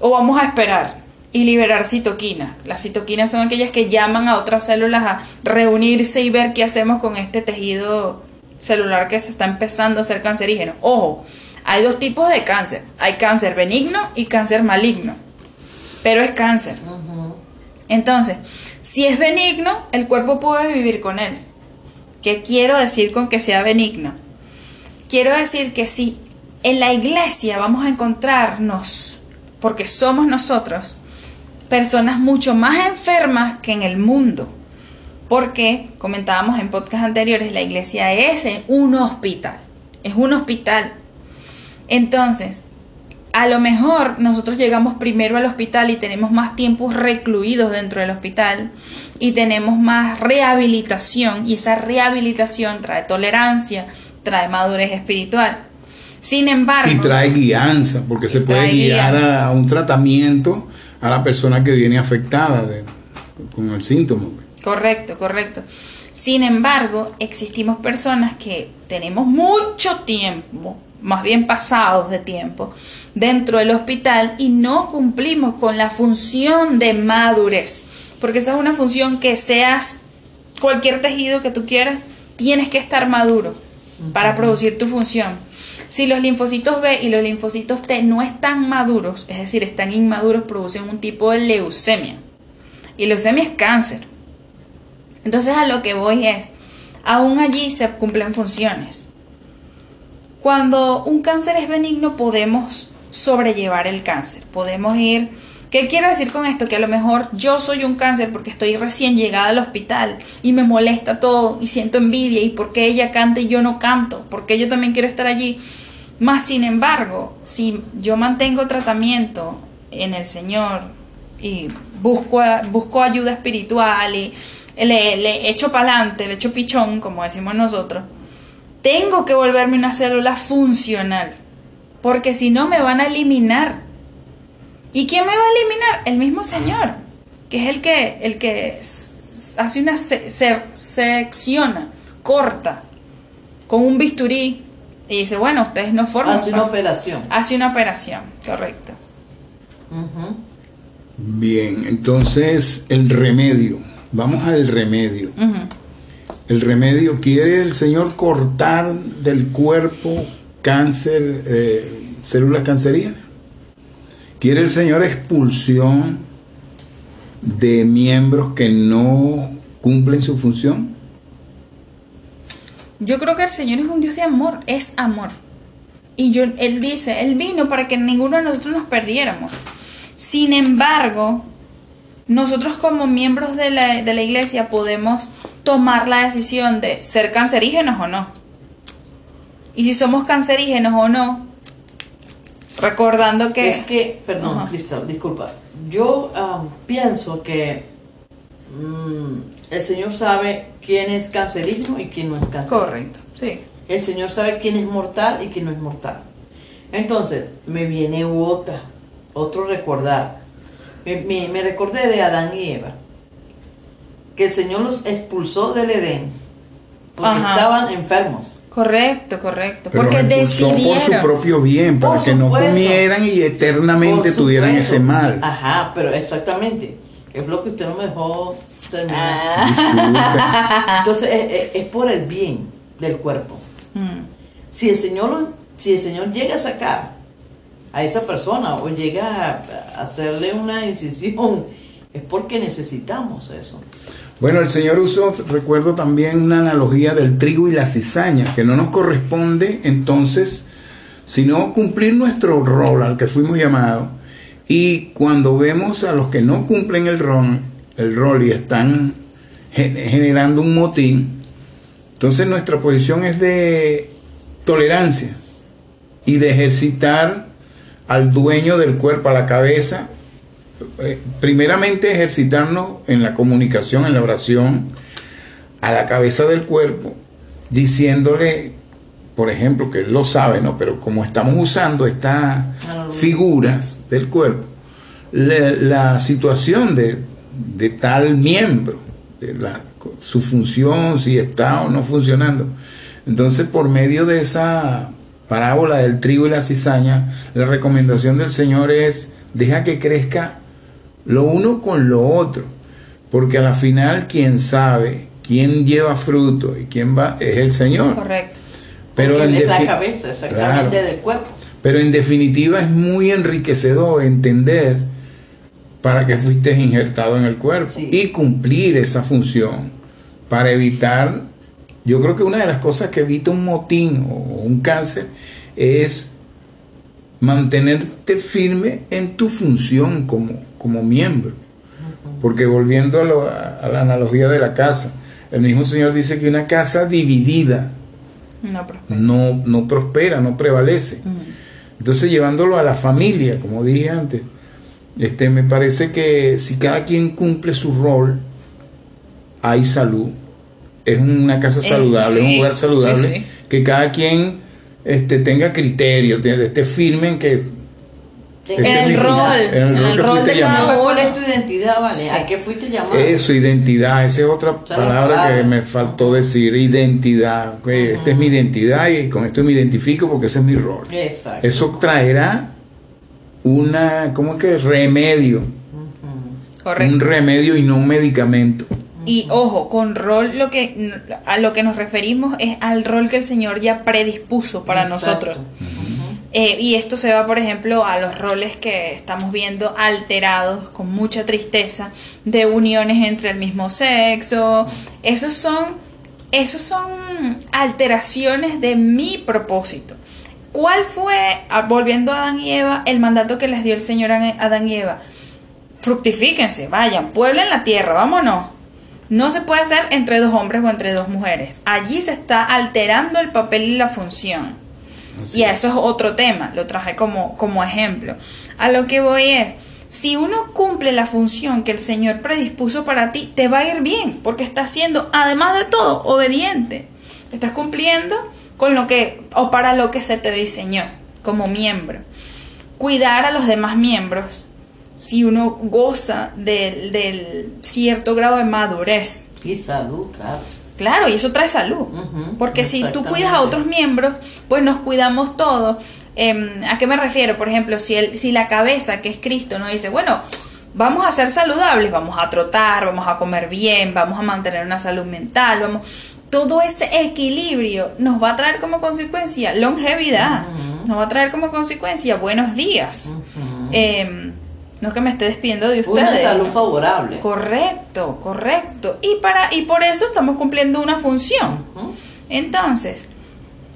Speaker 1: o vamos a esperar y liberar citoquinas. Las citoquinas son aquellas que llaman a otras células a reunirse y ver qué hacemos con este tejido celular que se está empezando a ser cancerígeno. Ojo, hay dos tipos de cáncer. Hay cáncer benigno y cáncer maligno. Pero es cáncer. Entonces, si es benigno, el cuerpo puede vivir con él. ¿Qué quiero decir con que sea benigno? Quiero decir que si en la iglesia vamos a encontrarnos, porque somos nosotros, personas mucho más enfermas que en el mundo. Porque, comentábamos en podcast anteriores, la iglesia es un hospital. Es un hospital. Entonces, a lo mejor nosotros llegamos primero al hospital y tenemos más tiempos recluidos dentro del hospital y tenemos más rehabilitación y esa rehabilitación trae tolerancia, trae madurez espiritual. Sin embargo,
Speaker 3: Y trae guianza, porque se puede guiar
Speaker 1: guía.
Speaker 3: a, un tratamiento a la persona que viene afectada de- con el síntoma.
Speaker 1: Correcto, correcto. Sin embargo, existimos personas que tenemos mucho tiempo, más bien pasados de tiempo, dentro del hospital y no cumplimos con la función de madurez. Porque esa es una función que seas cualquier tejido que tú quieras, tienes que estar maduro para producir tu función. Si los linfocitos B y los linfocitos T no están maduros, es decir, están inmaduros, producen un tipo de leucemia. Y leucemia es cáncer. Entonces a lo que voy es, aún allí se cumplen funciones. Cuando un cáncer es benigno podemos sobrellevar el cáncer, podemos ir... ¿Qué quiero decir con esto? Que a lo mejor yo soy un cáncer porque estoy recién llegada al hospital y me molesta todo y siento envidia y por qué ella canta y yo no canto, porque yo también quiero estar allí. Más sin embargo, si yo mantengo tratamiento en el Señor y busco, busco ayuda espiritual y le, le echo para adelante, le echo pichón, como decimos nosotros, tengo que volverme una célula funcional, porque si no me van a eliminar. ¿Y quién me va a eliminar? El mismo Señor, que es el que, el que hace una se- secciona, corta, con un bisturí, y dice, bueno, ustedes no forman.
Speaker 2: Hace una
Speaker 1: parte".
Speaker 2: operación.
Speaker 1: Hace una operación, correcto.
Speaker 3: Bien, entonces el remedio. Vamos al remedio. El remedio quiere el Señor cortar del cuerpo cáncer, eh, células cancerígenas. Quiere el Señor expulsión de miembros que no cumplen su función.
Speaker 1: Yo creo que el Señor es un Dios de amor, es amor. Y yo, Él dice, Él vino para que ninguno de nosotros nos perdiéramos. Sin embargo, nosotros como miembros de la, de la iglesia podemos tomar la decisión de ser cancerígenos o no. Y si somos cancerígenos o no, recordando que...
Speaker 2: Es que, perdón,
Speaker 1: Ajá.
Speaker 2: Cristal, disculpa. Yo am, pienso que mm, el Señor sabe quién es cancerígeno y quién no es cancerígeno.
Speaker 1: Correcto, sí.
Speaker 2: El Señor sabe quién es mortal y quién no es mortal. Entonces, me viene otra, otro recordar. Me, me- me recordé de Adán y Eva. Que el Señor los expulsó del Edén porque
Speaker 1: Ajá.
Speaker 2: estaban enfermos.
Speaker 1: Correcto, correcto.
Speaker 3: Pero
Speaker 1: porque
Speaker 3: expulsó por su
Speaker 1: decidieron.
Speaker 3: propio bien, para que no comieran y eternamente tuvieran ese mal.
Speaker 2: Ajá, pero exactamente. Es lo que usted no me dejó terminar.
Speaker 1: Ah.
Speaker 2: Entonces, es, es- es por el bien del cuerpo.
Speaker 1: Mm.
Speaker 2: Si el Señor, si el Señor llega a sacar a esa persona o llega a a hacerle una incisión es porque necesitamos eso.
Speaker 3: Bueno, el Señor usó, recuerdo también una analogía del trigo y la cizaña, que no nos corresponde entonces, sino cumplir nuestro rol al que fuimos llamados. Y cuando vemos a los que no cumplen el rol, el rol y están generando un motín, entonces nuestra posición es de tolerancia y de ejercitar al dueño del cuerpo, a la cabeza, eh, primeramente ejercitarnos en la comunicación, en la oración, a la cabeza del cuerpo, diciéndole, por ejemplo, que él lo sabe, ¿no? Pero como estamos usando estas figuras del cuerpo, la, situación de, de, tal miembro, de la, su función, si está o no funcionando. Entonces, por medio de esa parábola del trigo y la cizaña, la recomendación del Señor es, deja que crezca lo uno con lo otro, porque a la final quien sabe, quién lleva fruto y quién va es el Señor.
Speaker 1: Correcto.
Speaker 2: Pero en es la cabeza exactamente del cuerpo.
Speaker 3: Pero en definitiva es muy enriquecedor entender para que fuiste injertado en el cuerpo y cumplir esa función. Para evitar, yo creo que una de las cosas que evita un motín o un cáncer es mantenerte firme en tu función como, como miembro. Porque volviendo a, la analogía de la casa, el mismo Señor dice que una casa dividida no prospera, no, prevalece. Entonces llevándolo a la familia, como dije antes, este, me parece que si cada quien cumple su rol, hay salud. Es una casa eh, saludable, es un lugar saludable, que cada quien este, tenga criterios, esté firme en que
Speaker 1: el, rol, el rol, de cada
Speaker 2: ¿Cuál es tu identidad, vale? ¿A qué fuiste llamado?
Speaker 3: Eso, identidad. Esa es otra palabra, que me faltó decir. Identidad. Esta es mi identidad y con esto me identifico porque ese es mi rol. Exacto. Eso traerá una, ¿cómo es que? Remedio. Correcto. Un remedio y no un medicamento.
Speaker 1: Y ojo, con rol lo que a lo que nos referimos es al rol que el Señor ya predispuso para nosotros. Eh, y esto se va, por ejemplo, a los roles que estamos viendo alterados con mucha tristeza de uniones entre el mismo sexo. Esos son, esos son alteraciones de mi propósito. ¿Cuál fue, ah, volviendo a Adán y Eva, el mandato que les dio el Señor a Adán y Eva? Fructifíquense, vayan, pueblen la tierra, vámonos. No se puede hacer entre dos hombres o entre dos mujeres. Allí se está alterando el papel y la función y eso es otro tema, lo traje como, como ejemplo. A lo que voy es, si uno cumple la función que el Señor predispuso para ti, te va a ir bien, porque estás siendo, además de todo, obediente. Estás cumpliendo con lo que, o para lo que se te diseñó como miembro. Cuidar a los demás miembros, si uno goza del, del cierto grado de madurez.
Speaker 2: Y salud, claro.
Speaker 1: Claro, y eso trae salud. porque si tú cuidas a otros miembros, pues nos cuidamos todos. Em, ¿A qué me refiero? Por ejemplo, si, el, si la cabeza, que es Cristo, nos dice, bueno, vamos a ser saludables, vamos a trotar, vamos a comer bien, vamos a mantener una salud mental, vamos... Todo ese equilibrio nos va a traer como consecuencia longevidad, nos va a traer como consecuencia buenos días. No es que me esté despidiendo de ustedes.
Speaker 2: Una salud favorable.
Speaker 1: Correcto, correcto. Y, para, y por eso estamos cumpliendo una función. Entonces,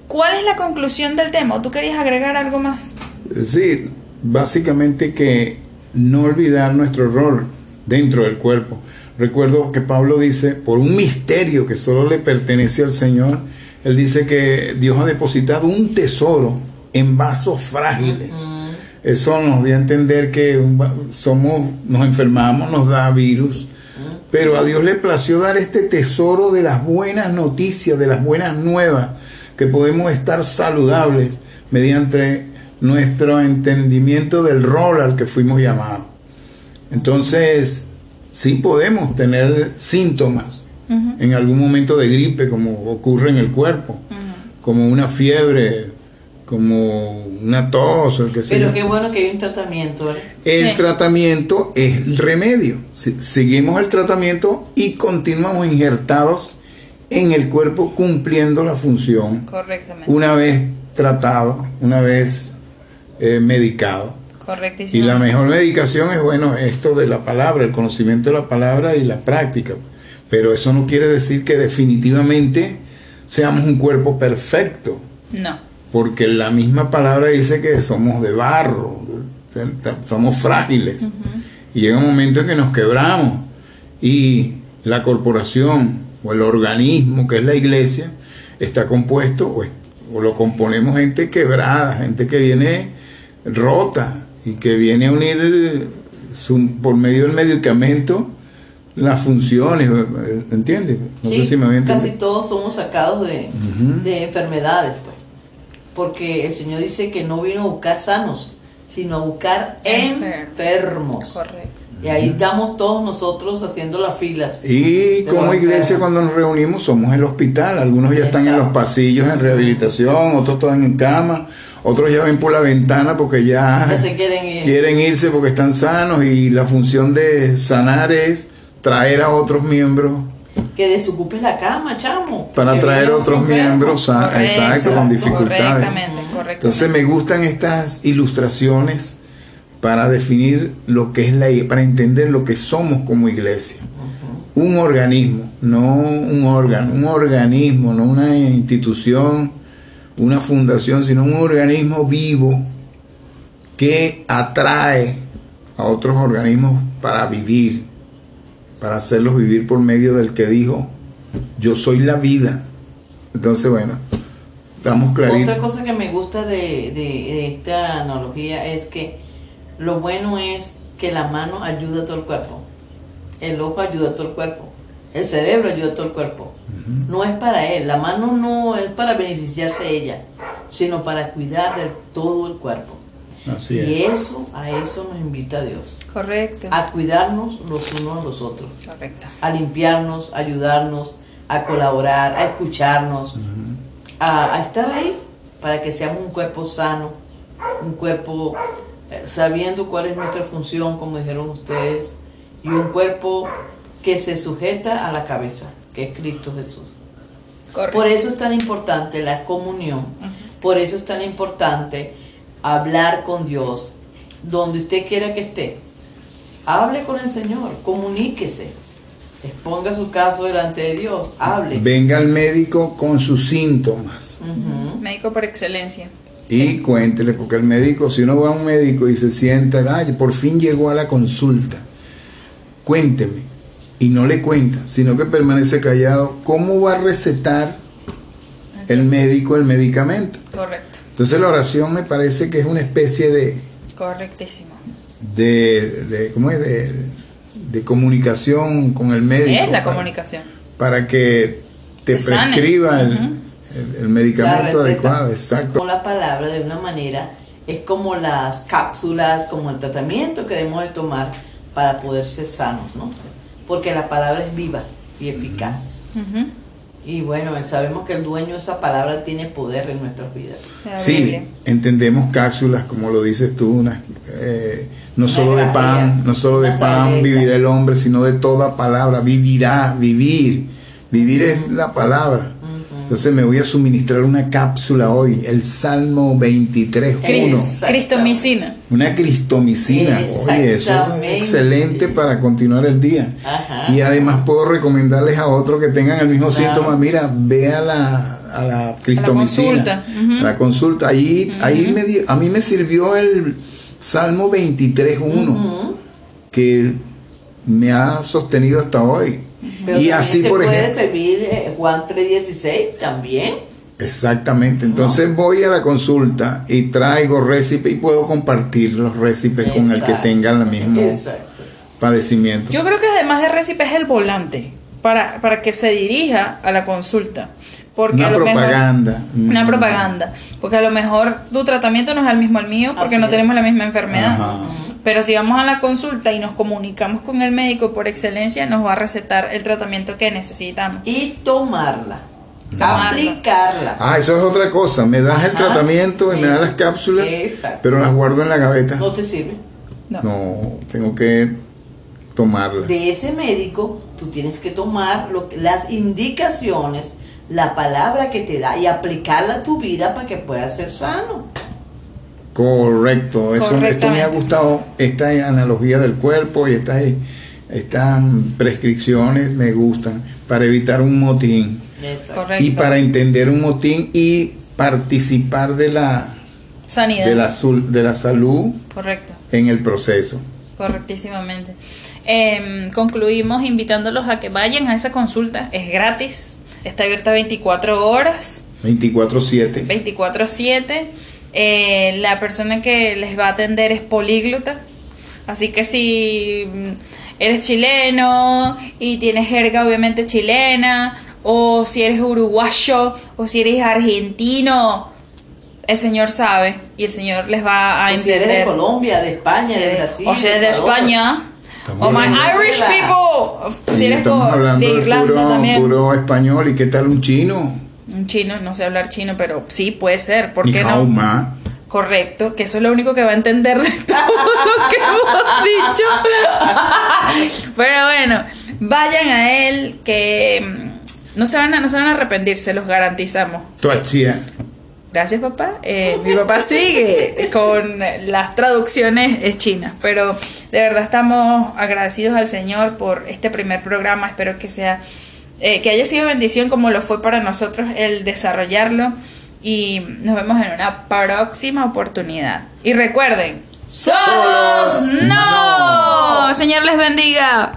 Speaker 1: ¿cuál es la conclusión del tema? tú querías agregar algo más?
Speaker 3: Sí, básicamente que no olvidar nuestro rol dentro del cuerpo. Recuerdo que Pablo dice, por un misterio que solo le pertenece al Señor, él dice que Dios ha depositado un tesoro en vasos frágiles. Eso nos dio a entender que somos, nos enfermamos, nos da virus, pero a Dios le plació dar este tesoro de las buenas noticias, de las buenas nuevas, que podemos estar saludables mediante nuestro entendimiento del rol al que fuimos llamados. Entonces, sí podemos tener síntomas en algún momento de gripe, como ocurre en el cuerpo, como una fiebre, como una tos o
Speaker 2: que sea. Pero qué bueno que hay un tratamiento. ¿eh?
Speaker 3: El tratamiento es el remedio. seguimos el tratamiento y continuamos injertados en el cuerpo cumpliendo la función.
Speaker 1: Correctamente.
Speaker 3: Una vez tratado, una vez eh, medicado.
Speaker 1: Correctísimo.
Speaker 3: Y la mejor medicación es, bueno, esto de la palabra, el conocimiento de la palabra y la práctica. Pero eso no quiere decir que definitivamente seamos un cuerpo perfecto.
Speaker 1: No.
Speaker 3: Porque la misma palabra dice que somos de barro, somos frágiles. Y llega un momento en que nos quebramos. Y la corporación o el organismo que es la iglesia está compuesto o, o lo componemos gente quebrada, gente que viene rota y que viene a unir su- por medio del medicamento las funciones, ¿entiendes? No
Speaker 2: Sí,
Speaker 3: sé si me voy a
Speaker 2: casi todos somos sacados de, enfermedades, pues. Porque el Señor dice que no vino a buscar sanos, sino a buscar
Speaker 1: Enfer-
Speaker 2: enfermos.
Speaker 1: Correcto.
Speaker 2: Y ahí estamos todos nosotros haciendo las filas.
Speaker 3: Y como iglesia cuando nos reunimos somos el hospital, algunos ya están en los pasillos en rehabilitación, otros están en cama, otros ya ven por la ventana porque ya,
Speaker 2: Ya se quieren ir.
Speaker 3: quieren irse porque están sanos y la función de sanar es traer a otros miembros
Speaker 2: Que desocupes la cama, chamo.
Speaker 3: para
Speaker 2: Que
Speaker 3: traer otros miembros
Speaker 1: Correcto,
Speaker 3: exacto con dificultades.
Speaker 1: Correctamente, correctamente.
Speaker 3: Entonces me gustan estas ilustraciones para definir lo que es la para entender lo que somos como iglesia. Un organismo, no un órgano, un organismo, no una institución, una fundación, sino un organismo vivo que atrae a otros organismos para vivir, para hacerlos vivir por medio del que dijo, yo soy la vida. Entonces, bueno, estamos claritos.
Speaker 2: Otra cosa que me gusta de, de- de esta analogía es que lo bueno es que la mano ayuda a todo el cuerpo, el ojo ayuda a todo el cuerpo, el cerebro ayuda a todo el cuerpo. No es para él, la mano no es para beneficiarse de ella, sino para cuidar de todo el cuerpo.
Speaker 3: Así
Speaker 2: y
Speaker 3: es.
Speaker 2: eso, a eso nos invita Dios,
Speaker 1: Correcto.
Speaker 2: a cuidarnos los unos a los otros
Speaker 1: Correcto.
Speaker 2: a limpiarnos, a ayudarnos, a colaborar, a escucharnos, a, a estar ahí para que seamos un cuerpo sano, un cuerpo eh, sabiendo cuál es nuestra función, como dijeron ustedes, y un cuerpo que se sujeta a la cabeza, que es Cristo Jesús.
Speaker 1: Correcto.
Speaker 2: Por eso es tan importante la comunión, por eso es tan importante hablar con Dios, donde usted quiera que esté. Hable con el Señor, comuníquese, exponga su caso delante de Dios, hable.
Speaker 3: Venga al médico con sus síntomas.
Speaker 1: Médico por excelencia.
Speaker 3: y cuéntele, porque el médico, si uno va a un médico y se sienta, ay, por fin llegó a la consulta, cuénteme, y no le cuenta, sino que permanece callado, ¿cómo va a recetar el médico el medicamento?
Speaker 1: Correcto.
Speaker 3: Entonces la oración me parece que es una especie de,
Speaker 1: Correctísimo.
Speaker 3: de, de ¿cómo es? De, de comunicación con el médico.
Speaker 1: Es la
Speaker 3: para-
Speaker 1: comunicación.
Speaker 3: Para que te, prescriba el, el- medicamento adecuado, exacto.
Speaker 2: Con la palabra de una manera es como las cápsulas, como el tratamiento que debemos de tomar para poder ser sanos, ¿no? Porque la palabra es viva y eficaz. Y bueno, sabemos que el dueño de esa palabra tiene poder en nuestras vidas.
Speaker 3: Sí, entendemos cápsulas, como lo dices tú, una, eh, no
Speaker 2: Una
Speaker 3: solo de pan, no solo de pan
Speaker 2: tableta.
Speaker 3: vivirá el hombre, sino de toda palabra, vivirá, vivir. Vivir es la palabra. Entonces me voy a suministrar una cápsula hoy, el Salmo 23,
Speaker 1: Cristo,
Speaker 3: 1.
Speaker 2: Exacto.
Speaker 1: Cristomicina.
Speaker 3: Una cristomicina. Oye, eso es excelente para continuar el día.
Speaker 2: Ajá.
Speaker 3: Y además puedo recomendarles a otros que tengan el mismo
Speaker 2: Claro.
Speaker 3: síntoma. Mira, ve a la, a la cristomicina.
Speaker 1: consulta. Ujú.
Speaker 3: A la consulta. Ahí, ahí me di- a mí me sirvió el Salmo 23.1,
Speaker 2: Ujú.
Speaker 3: que me ha sostenido hasta hoy.
Speaker 2: Pero
Speaker 3: y así,
Speaker 2: te
Speaker 3: por
Speaker 2: puede
Speaker 3: ejemplo.
Speaker 2: servir eh, Juan 3.16 también.
Speaker 3: Exactamente. Entonces voy a la consulta y traigo récipe y puedo compartir los récipes con el que tenga el mismo
Speaker 2: Exacto.
Speaker 3: padecimiento.
Speaker 1: Yo creo que además de récipe es el volante para, para que se dirija a la consulta. Porque
Speaker 3: Una
Speaker 1: a lo mejor-
Speaker 3: propaganda.
Speaker 1: una
Speaker 3: Mm.
Speaker 1: propaganda. Porque a lo mejor tu tratamiento no es el mismo al mío porque
Speaker 2: Así
Speaker 1: no
Speaker 2: es.
Speaker 1: tenemos la misma enfermedad.
Speaker 3: Ajá.
Speaker 1: Pero si vamos a la consulta y nos comunicamos con el médico por excelencia, nos va a recetar el tratamiento que necesitamos.
Speaker 2: Y tomarla.
Speaker 1: Tomarla.
Speaker 2: Aplicarla.
Speaker 3: Ah, eso es otra cosa. Me das el
Speaker 2: Ajá.
Speaker 3: tratamiento y me das las cápsulas,
Speaker 2: Exacto.
Speaker 3: pero las guardo en la gaveta.
Speaker 2: No te sirve.
Speaker 1: No.
Speaker 3: No, tengo que tomarlas.
Speaker 2: de ese médico, tú tienes que tomar lo que- las indicaciones, la palabra que te da y aplicarla a tu vida para que puedas ser sano.
Speaker 3: Correcto, eso, esto me ha gustado, esta analogía del cuerpo y estas, estas prescripciones me gustan para evitar un motín y para entender un motín y participar de la,
Speaker 1: Sanidad.
Speaker 3: de la, de la salud
Speaker 1: Correcto.
Speaker 3: en el proceso.
Speaker 1: Correctísimamente. Em, concluimos invitándolos a que vayan a esa consulta. Es gratis. Está abierta 24 horas,
Speaker 3: 24/7.
Speaker 1: 24/7. Eh, la persona que les va a atender es políglota. Así que si mm, eres chileno y tienes jerga obviamente chilena, o si eres uruguayo, o si eres argentino, el Señor sabe y el Señor les va a
Speaker 2: O si eres
Speaker 1: entender.
Speaker 2: de Colombia, de España,
Speaker 1: Sí,
Speaker 2: de Brasil.
Speaker 1: o si eres de. España. O my
Speaker 3: hablando-
Speaker 1: Irish people. Si eres
Speaker 3: hablando
Speaker 1: de Irlanda
Speaker 3: puro,
Speaker 1: también.
Speaker 3: puro español. ¿Y qué tal un chino?
Speaker 1: Un chino, no sé hablar chino, pero sí puede ser. ¿Por qué no?
Speaker 3: ma.
Speaker 1: Correcto, que eso es lo único que va a entender de todo lo que hemos dicho. Pero bueno, vayan a él que mm, no se van a, no se van a arrepentir, se los garantizamos.
Speaker 3: Tuachia.
Speaker 1: Gracias, papá. Eh, mi papá sigue con las traducciones chinas, pero de verdad estamos agradecidos al Señor por este primer programa. Espero que sea eh, que haya sido bendición como lo fue para nosotros el desarrollarlo y nos vemos en una próxima oportunidad. Y recuerden, solos no. Señor les bendiga.